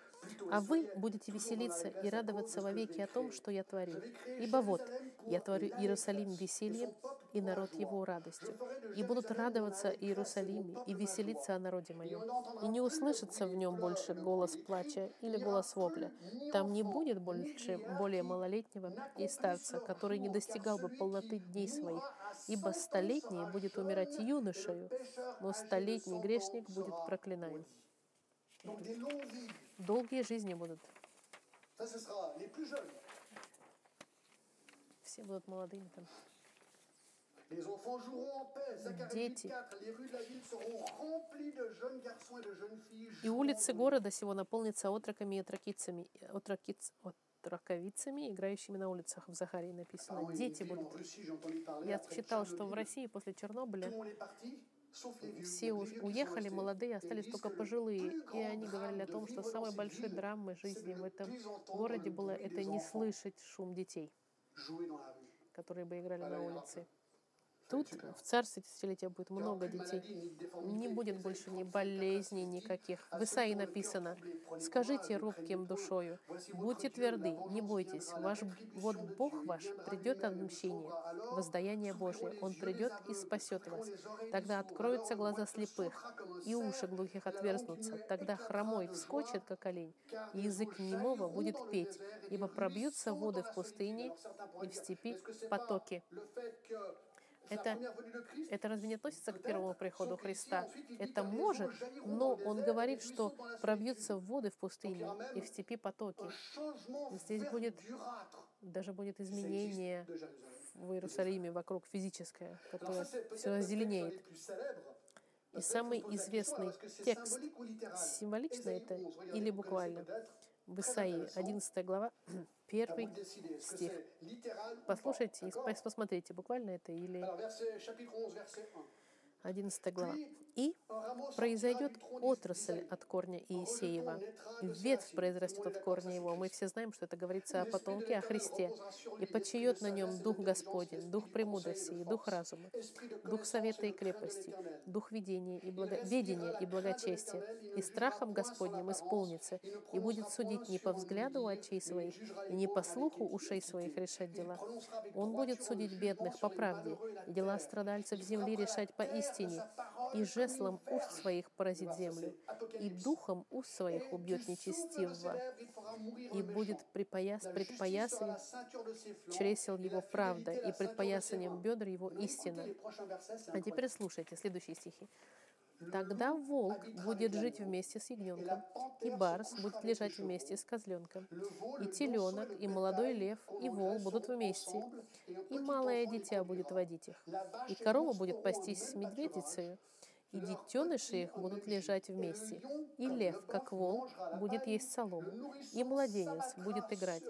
«А вы будете веселиться и радоваться вовеки о том, что я творю. Ибо вот, я творю Иерусалим весельем, и народ его радостью. И будут радоваться Иерусалиме и веселиться о народе моем. И не услышится в нем больше голос плача или голос вопля. Там не будет больше более малолетнего и старца, который не достигал бы полноты дней своих, ибо столетний будет умирать юношею, но столетний грешник будет проклинаем. Долгие жизни будут. Все будут молодыми там. Дети. 8:4. Les rues de la ville seront remplies de jeunes garçons et de jeunes filles. И улицы города сего наполнятся отроками и отрокицами, отрокиц, отроковицами, играющими на улицах. В Захарии написано. Ah Дети будут. Я читал, что в России после Чернобыля все уехали, молодые, остались только пожилые. И они говорили о том, что самой большой драмой жизни в этом городе было это не слышать шум детей, jouer dans la rue. которые бы играли на улице. Тут в царстве тысячелетия будет много детей. Не будет больше ни 35, болезней 4, никаких. А В Исаии написано, «Скажите робким душою, будьте тверды, не бойтесь, ваш вот Бог ваш придет отмщение, воздаяние les Он придет и спасет вас. Тогда откроются глаза слепых, и уши глухих отверзнутся. Тогда хромой вскочит, как олень, и язык немого будет петь, ибо пробьются воды в пустыне и в степи потоки. Это, это разве не относится к первому приходу Христа? Это может, но он говорит, что пробьются воды в пустыне и в степи потоки. Здесь будет даже будет изменение в Иерусалиме вокруг физическое, которое все озеленеет. И самый известный текст, символично это 11, regardez, или буквально. В Исаии, intéressant. 11 глава, первый стих. Послушайте и посмотрите, буквально это или... Alors, verset, chapitre 11, verset 1. 11 глава. «И произойдет отрасль от корня Иисеева, ветвь racine». произрастет от корня его». Мы все знаем, что это говорится о потомке, о Христе. «И почиет на нем Дух Господень, Дух премудрости и Дух разума, Дух совета и крепости. Дух видения и благо... ведения и благочестия, и страхом Господним исполнится, и будет судить не по взгляду очей своих, и не по слуху ушей своих решать дела. Он будет судить бедных по правде, и дела страдальцев земли решать по истине, и comme une уст своих поразит землю, и духом уст своих убьет нечестивого, и будет припояс, предпоясан чресел его правда, и предпоясанием бедр его истина. А теперь слушайте следующие стихи. Тогда волк будет жить вместе с ягненком, и барс будет лежать вместе с козленком, и теленок, и молодой лев, и вол будут вместе, и малое дитя будет водить их. И корова будет пастись с медведицей, и детеныши их будут лежать вместе, и лев, как bœuf, вол, mangera la будет есть солому, и младенец будет играть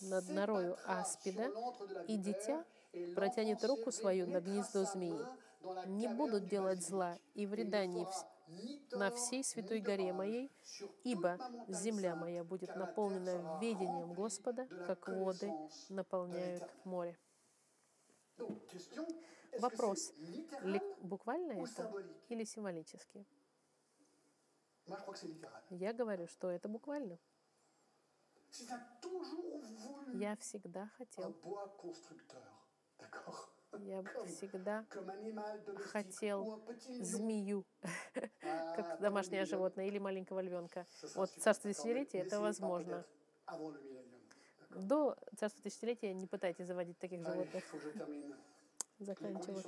над норою аспида, и дитя протянет руку свою на гнездо змеи. Не будут делать зла и вреда ни на всей святой горе моей, ибо земля моя будет наполнена ведением Господа, как воды наполняют море. Вопрос. Ли- Буквально это или символически? Я говорю, что это буквально. Я всегда хотел, я всегда хотел змею, Ah, как домашнее животное или маленького львенка. Вот царство mais это возможно. До царства тысячелетия не пытайтесь заводить таких животных. Заканчиваю.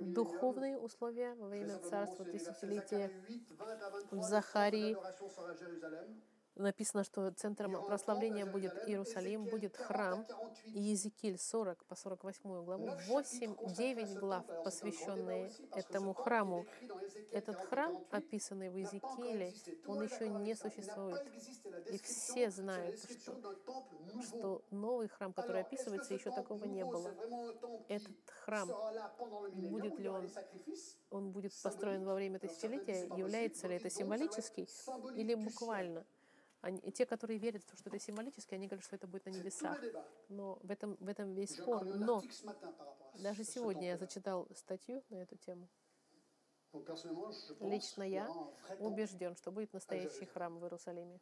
Духовные условия во время царства тысячелетия Zacharie 8, 20 à 23, в Захарии. Написано, что центром прославления будет Иерусалим, будет храм. И Езекииль 40 по 48 главу, 8-9 глав, посвященные этому храму. Этот храм, описанный в Иезекииле, он еще не существует. И все знают, что, что новый храм, который описывается, еще такого не было. Этот храм, будет ли он, он будет построен во время тысячелетия, является ли это символический или буквально? Они, те, которые верят, в то, что это символически, они говорят, что это будет на небесах. Но в этом, в этом весь спор. Но даже сегодня я зачитал статью на эту тему. Лично я убежден, что будет настоящий храм в Иерусалиме.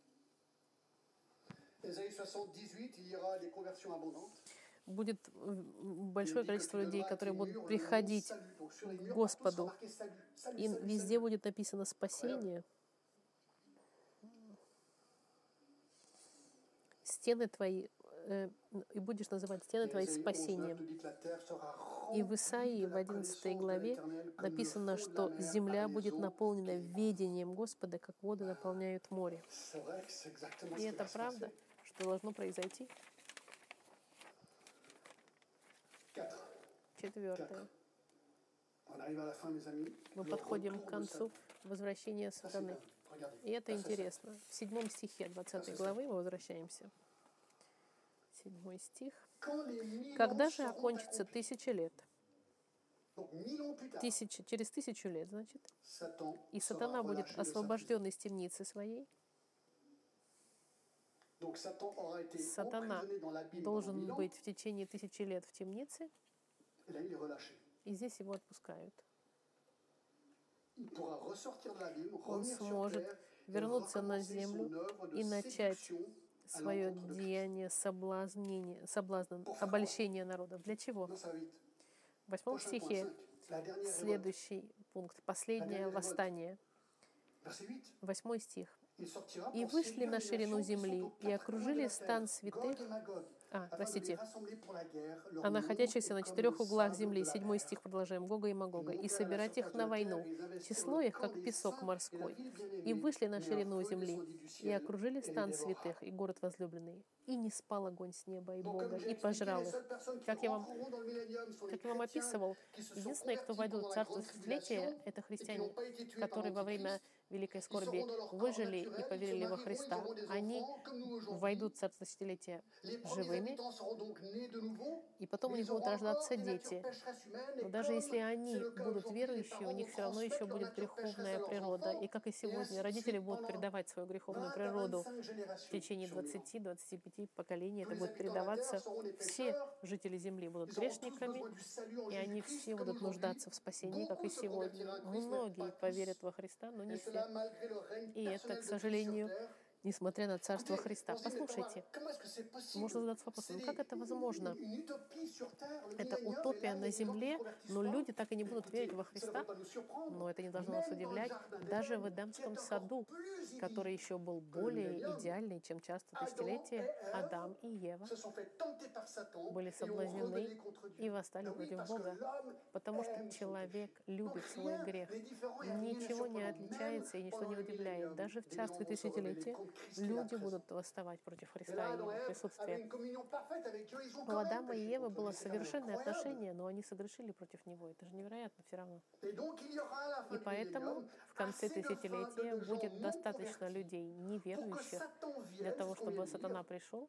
Ésaïe 78, il y aura des conversions abondantes. Будет м, большое количество людей, которые будут приходить к Господу. И везде будет написано спасение. Стены твои, э, и будешь называть стены твои спасением. И в Исаии в 11 главе написано, что земля будет наполнена ведением Господа, как воды наполняют море. И это правда, что должно произойти. Четвертое. Мы подходим к концу возвращения сатаны. И это интересно. В седьмом стихе 20 главы мы возвращаемся. Седьмой стих. Когда же окончится тысяча лет? Тысяча, через тысячу лет, значит. И сатана будет освобожден из темницы своей. Сатана должен быть в течение тысячи лет в темнице, и здесь его отпускают. Он сможет вернуться на землю и начать свое деяние соблазнения, соблазна, обольщения народов. Для чего? В восьмом стихе. следующий пункт, последнее восстание. Восьмой стих. «И вышли на ширину земли, и окружили стан святых, а, простите, а находящихся на четырех углах земли, седьмой стих, продолжаем, Гога и Магога, и собирать их на войну, число их, как песок морской, и вышли на ширину земли, и окружили стан святых и город возлюбленный, и не спал огонь с неба и Бога, и пожрал их. Как я вам, как я вам описывал, единственные, кто войдут в Царство Тысячелетия, это христиане, которые во время великой скорби выжили и поверили во Христа, они войдут в Царство premiers живыми, и потом у них будут рождаться дети. Но даже если они будут верующие, у них все равно еще будет греховная природа. И как и сегодня, родители будут передавать свою греховную 20 à природу 25 générations в течение sur lui. 20-25 поколений. Это будет передаваться. Все жители земли будут грешниками, и они все будут нуждаться в спасении, как и сегодня. Многие поверят во Христа, но не все. И это, к сожалению. Несмотря на Царство Христа. Послушайте, можно задаться вопросом, как это возможно? Это утопия на земле, но люди так и не будут верить во Христа. Но это не должно нас удивлять. Даже в Эдемском саду, который еще был более идеальный, чем часто тысячелетия, Адам и Ева были соблазнены и восстали Ah против Бога, потому что человек любит свой грех. Ничего не отличается и ничто не удивляет. Даже в царстве тысячелетия люди будут восставать против Христа и его присутствия. У Адама и Евы было совершенное отношение, но они согрешили против него. Это же невероятно все равно. И поэтому в конце тысячелетия будет достаточно людей неверующих для того, чтобы сатана пришел,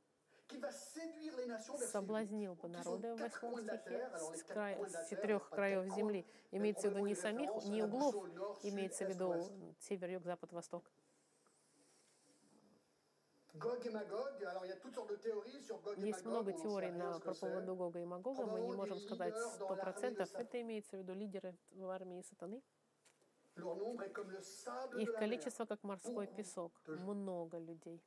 соблазнил бы народы в восьмом стихе с, la с четырех краев земли. Имеется в виду не самих, не углов, имеется в виду север, юг, запад, восток. Есть много теорий на, по c'est. поводу Гога и Магога. Мы не можем сказать leaders сто dans l'armée de процентов. Сатана. Это имеется в виду лидеры в армии сатаны. Их количество как морской песок. Много людей.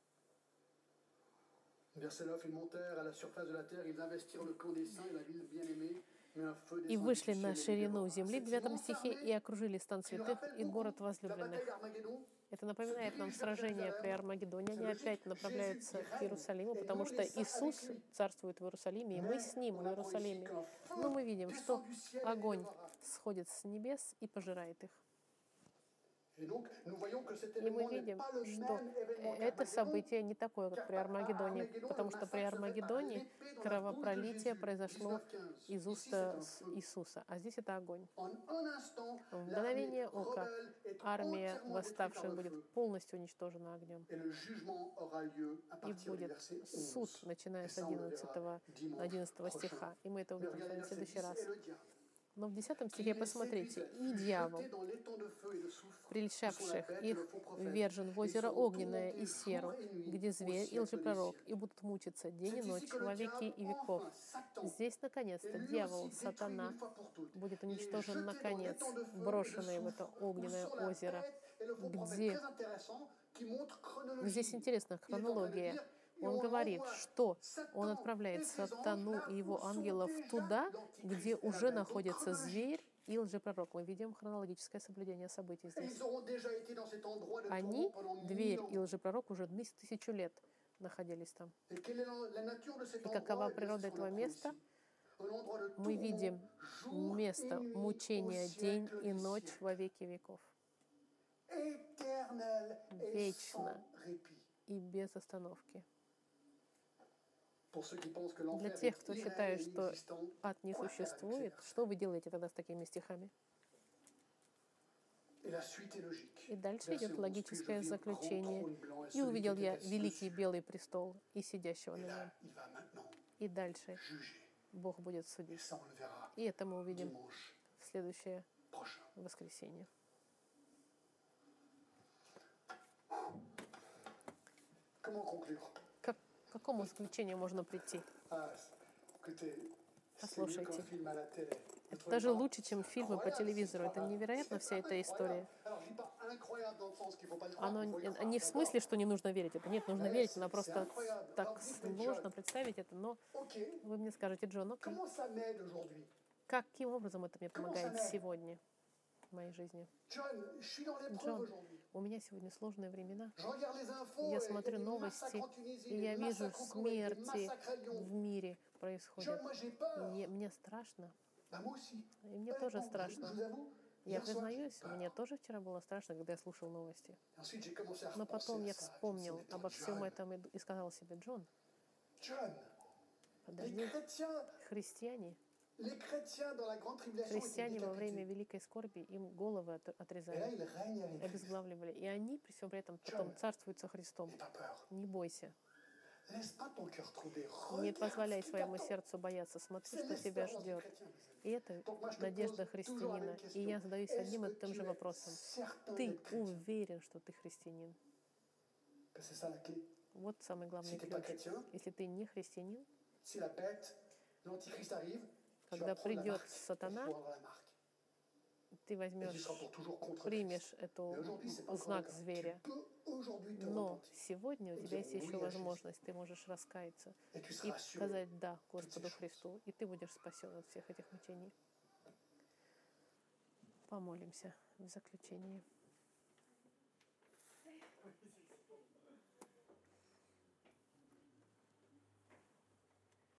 Verset 9, ils montèrent à la surface de la terre, ils investirent le camp des saints et la ville bien-aimée, mais un feu И вышли на ширину земли, в Cette 9 immense стихе, и окружили стан святых и город возлюбленных. Это напоминает нам сражение при Армагеддоне. Они опять направляются к Иерусалиму, потому что Иисус царствует в Иерусалиме, и мы с Ним в Иерусалиме. Но мы видим, что огонь сходит с небес и пожирает их. И мы видим, что это событие не такое, как при Армагеддоне, потому что при Армагедоне кровопролитие произошло из уста с Иисуса, а здесь это огонь. В мгновение ока армия восставших будет полностью уничтожена огнем. И будет суд, 11. начиная с ça, on le 11, verra dimanche 11 prochain. стиха. И мы это увидим в следующий 10, раз. Но в 10 qui стихе посмотрите, и дьявол, прельщавших их, le faux prophète, вержен в озеро огненное и серу, где зверь и лжепророк, и будут мучиться день и ночь веки и веков. Здесь, наконец-то, дьявол, сатана, будет уничтожен наконец, брошенный в это огненное озеро. где-. Здесь интересна хронология. Он говорит, что он отправляет сатану и его ангелов туда, где уже находится зверь и лжепророк. Мы видим хронологическое соблюдение событий здесь. Они, дверь и лжепророк, уже тыс- тысячу лет находились там. И какова Eh природа этого места? Мы видим место мучения день и ночь во веки веков. Вечно. И без остановки. Для тех, кто считает, что ад не существует, что вы делаете тогда с такими стихами? И дальше идет 11, логическое заключение. И увидел я великий белый престол и сидящего на нем. И дальше. Бог будет судить. И это мы увидим в следующее воскресенье. Comment conclure какому заключению можно прийти? Послушайте. Это даже лучше, чем фильмы по телевизору. Это невероятно вся эта история. Оно y не- в смысле, что не нужно верить это. Нет, нужно верить, но просто так сложно представить это. Но вы мне скажете, Джон, окей, aujourd'hui каким образом это мне помогает сегодня в моей жизни? John, У меня сегодня сложные времена. Я смотрю новости, и я вижу смерти в мире происходят. И мне страшно. И мне тоже страшно. Я признаюсь, мне тоже вчера было страшно, когда я слушал новости. Но потом я вспомнил обо всем этом и сказал себе, Джон, подожди, христиане, Христиане во время великой скорби им головы отрезали, обезглавливали. И они при всем при этом потом царствуют со Христом. Не бойся. Не позволяй своему сердцу бояться. Смотри, что тебя ждет. И это надежда христианина. И я задаюсь одним и тем же вопросом. Ты уверен, что ты христианин? Вот самый главный ключ. Если ты не христианин, Когда придет сатана, ты возьмешь, примешь эту знак зверя. Но сегодня у тебя есть еще возможность, ты можешь раскаяться и сказать «да» Господу. Христу, и ты будешь спасен от всех этих мучений. Помолимся в заключении.